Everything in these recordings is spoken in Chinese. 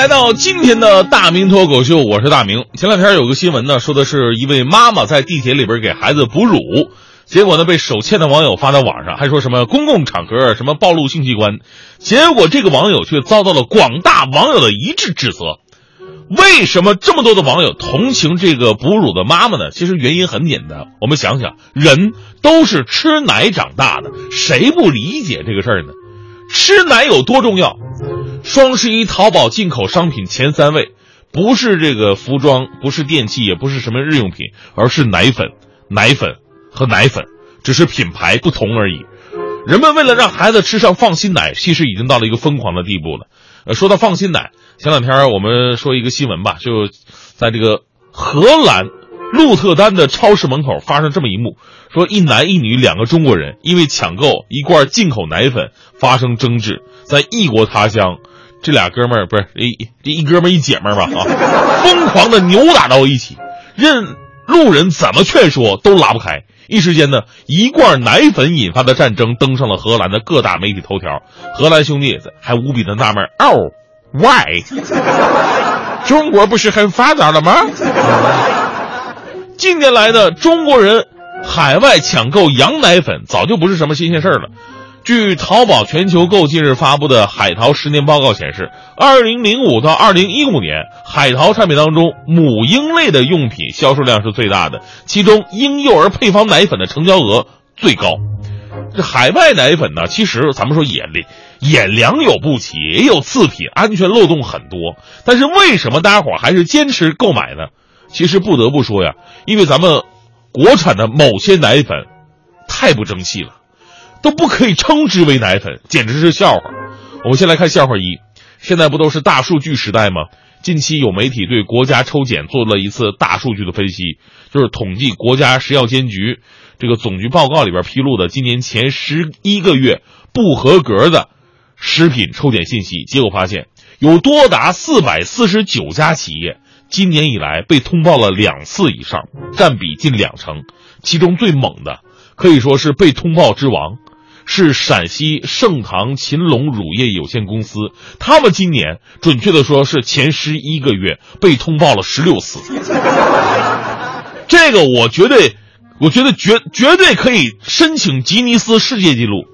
来到今天的大明脱口秀，我是大明。前两天有个新闻呢，说的是一位妈妈在地铁里边给孩子哺乳，结果呢被手欠的网友发到网上，还说什么公共场合什么暴露性器官，结果这个网友却遭到了广大网友的一致指责。为什么这么多的网友同情这个哺乳的妈妈呢？其实原因很简单，我们想想，人都是吃奶长大的，谁不理解这个事儿呢？吃奶有多重要？双十一淘宝进口商品前三位，不是这个服装，不是电器，也不是什么日用品，而是奶粉、奶粉和奶粉，只是品牌不同而已。人们为了让孩子吃上放心奶，其实已经到了一个疯狂的地步了。呃，说到放心奶，前两天我们说一个新闻吧，就在这个荷兰鹿特丹的超市门口发生这么一幕：说一男一女两个中国人因为抢购一罐进口奶粉发生争执，在异国他乡。这俩哥们儿不是一这一哥们儿一姐们儿吧啊，疯狂的扭打到一起，任路人怎么劝说都拉不开。一时间呢，一罐奶粉引发的战争登上了荷兰的各大媒体头条。荷兰兄弟还无比的纳闷哦，why？中国不是很发达了吗？近年来的中国人海外抢购羊奶粉早就不是什么新鲜事儿了。据淘宝全球购近日发布的海淘十年报告显示，二零零五到二零一五年，海淘产品当中母婴类的用品销售量是最大的，其中婴幼儿配方奶粉的成交额最高。这海外奶粉呢，其实咱们说也也良莠不齐，也有次品，安全漏洞很多。但是为什么大家伙还是坚持购买呢？其实不得不说呀，因为咱们国产的某些奶粉太不争气了。都不可以称之为奶粉，简直是笑话。我们先来看笑话一，现在不都是大数据时代吗？近期有媒体对国家抽检做了一次大数据的分析，就是统计国家食药监局这个总局报告里边披露的今年前十一个月不合格的食品抽检信息，结果发现有多达四百四十九家企业今年以来被通报了两次以上，占比近两成，其中最猛的可以说是被通报之王。是陕西盛唐秦龙乳业有限公司，他们今年准确的说是前十一个月被通报了十六次。这个我绝对，我觉得绝绝对可以申请吉尼斯世界纪录，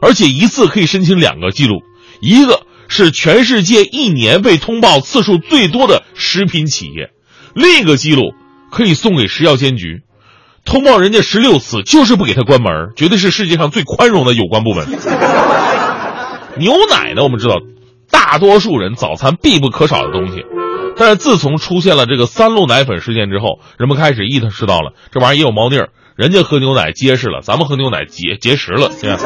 而且一次可以申请两个记录，一个是全世界一年被通报次数最多的食品企业，另一个记录可以送给食药监局。通报人家十六次，就是不给他关门，绝对是世界上最宽容的有关部门。牛奶呢，我们知道，大多数人早餐必不可少的东西，但是自从出现了这个三鹿奶粉事件之后，人们开始意识到了这玩意儿也有猫腻儿。人家喝牛奶结实了，咱们喝牛奶结结实了。这样，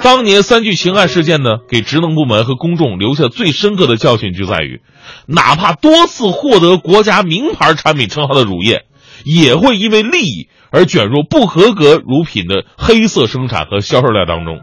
当年三聚氰胺事件呢，给职能部门和公众留下最深刻的教训就在于，哪怕多次获得国家名牌产品称号的乳业。也会因为利益而卷入不合格乳品的黑色生产和销售量当中。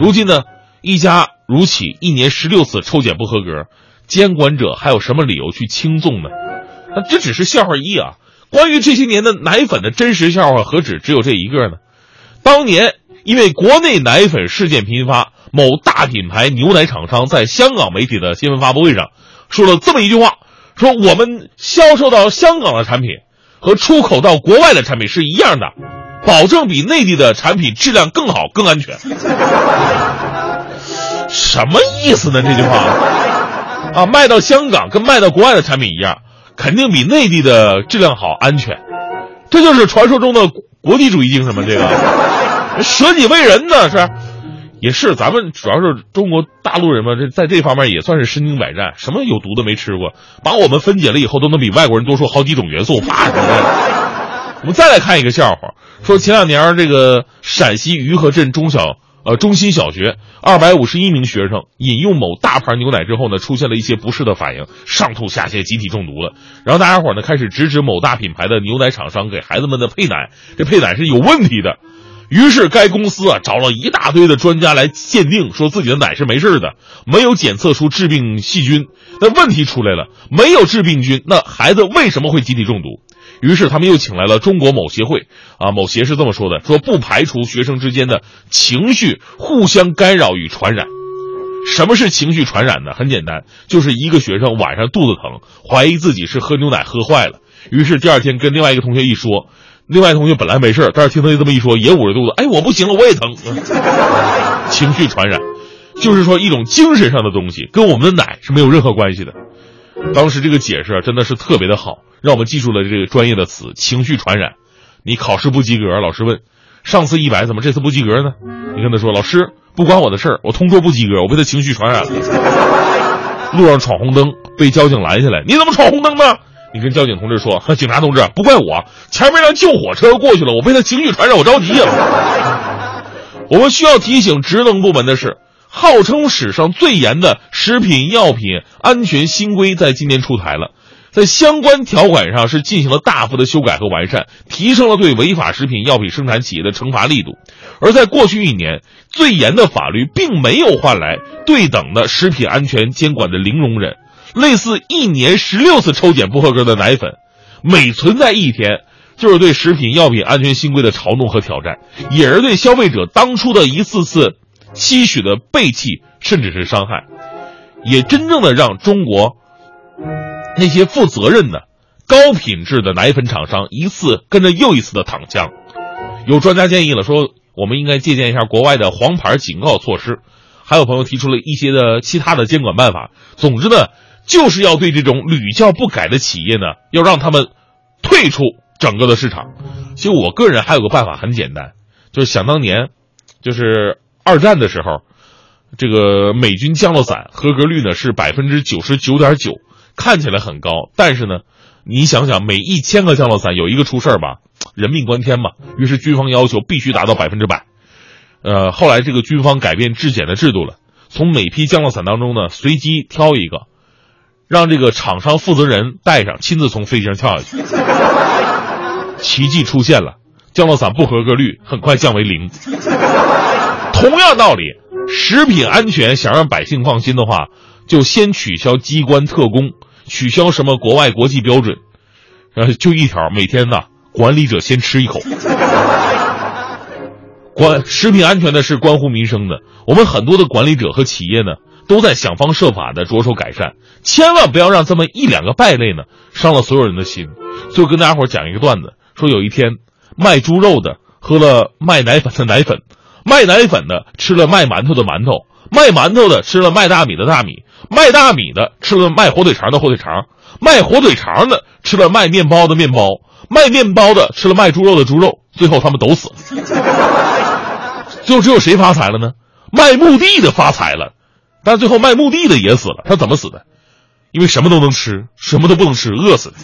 如今呢，一家乳企一年十六次抽检不合格，监管者还有什么理由去轻纵呢？那这只是笑话一啊！关于这些年的奶粉的真实笑话，何止只有这一个呢？当年因为国内奶粉事件频发，某大品牌牛奶厂商在香港媒体的新闻发布会上说了这么一句话：说我们销售到香港的产品。和出口到国外的产品是一样的，保证比内地的产品质量更好、更安全。什么意思呢？这句话啊，卖到香港跟卖到国外的产品一样，肯定比内地的质量好、安全。这就是传说中的国际主义精神吗？这个舍己为人呢？是，也是。咱们主要是中国大陆人嘛，这在这方面也算是身经百战，什么有毒的没吃过，把我们分解了以后，都能比外国人多出好几种元素。啪！我们再来看一个笑话，说前两年这个陕西余河镇中小呃，中心小学二百五十一名学生饮用某大牌牛奶之后呢，出现了一些不适的反应，上吐下泻，集体中毒了。然后大家伙呢开始直指某大品牌的牛奶厂商给孩子们的配奶，这配奶是有问题的。于是该公司啊找了一大堆的专家来鉴定，说自己的奶是没事的，没有检测出致病细菌。那问题出来了，没有致病菌，那孩子为什么会集体中毒？于是他们又请来了中国某协会，啊，某协是这么说的：说不排除学生之间的情绪互相干扰与传染。什么是情绪传染呢？很简单，就是一个学生晚上肚子疼，怀疑自己是喝牛奶喝坏了，于是第二天跟另外一个同学一说，另外同学本来没事但是听他这么一说，也捂着肚子，哎，我不行了，我也疼。情绪传染，就是说一种精神上的东西，跟我们的奶是没有任何关系的。当时这个解释真的是特别的好。让我们记住了这个专业的词“情绪传染”。你考试不及格，老师问：“上次一百，怎么这次不及格呢？”你跟他说：“老师，不关我的事儿，我同桌不及格，我被他情绪传染了。”路上闯红灯被交警拦下来，你怎么闯红灯呢？你跟交警同志说：“警察同志，不怪我，前面辆救火车过去了，我被他情绪传染，我着急呀。”我们需要提醒职能部门的是，号称史上最严的食品药品安全新规在今年出台了。在相关条款上是进行了大幅的修改和完善，提升了对违法食品药品生产企业的惩罚力度。而在过去一年，最严的法律并没有换来对等的食品安全监管的零容忍。类似一年十六次抽检不合格的奶粉，每存在一天，就是对食品药品安全新规的嘲弄和挑战，也是对消费者当初的一次次期许的背弃，甚至是伤害，也真正的让中国。那些负责任的、高品质的奶粉厂商一次跟着又一次的躺枪，有专家建议了，说我们应该借鉴一下国外的黄牌警告措施，还有朋友提出了一些的其他的监管办法。总之呢，就是要对这种屡教不改的企业呢，要让他们退出整个的市场。其实我个人还有个办法很简单，就是想当年，就是二战的时候，这个美军降落伞合格率呢是百分之九十九点九。看起来很高，但是呢，你想想，每一千个降落伞有一个出事儿吧，人命关天嘛。于是军方要求必须达到百分之百。呃，后来这个军方改变质检的制度了，从每批降落伞当中呢随机挑一个，让这个厂商负责人带上，亲自从飞机上跳下去。奇迹出现了，降落伞不合格率很快降为零。同样道理，食品安全想让百姓放心的话。就先取消机关特工，取消什么国外国际标准，呃，就一条，每天呢，管理者先吃一口。管食品安全呢是关乎民生的，我们很多的管理者和企业呢，都在想方设法的着手改善，千万不要让这么一两个败类呢，伤了所有人的心。最后跟大家伙讲一个段子，说有一天，卖猪肉的喝了卖奶粉的奶粉，卖奶粉的吃了卖馒头的馒头。卖馒头的吃了卖大米的大米，卖大米的吃了卖火腿肠的火腿肠，卖火腿肠的吃了卖面包的面包，卖面包的吃了卖猪肉的猪肉，最后他们都死了。最后只有谁发财了呢？卖墓地的发财了，但最后卖墓地的也死了。他怎么死的？因为什么都能吃，什么都不能吃，饿死的。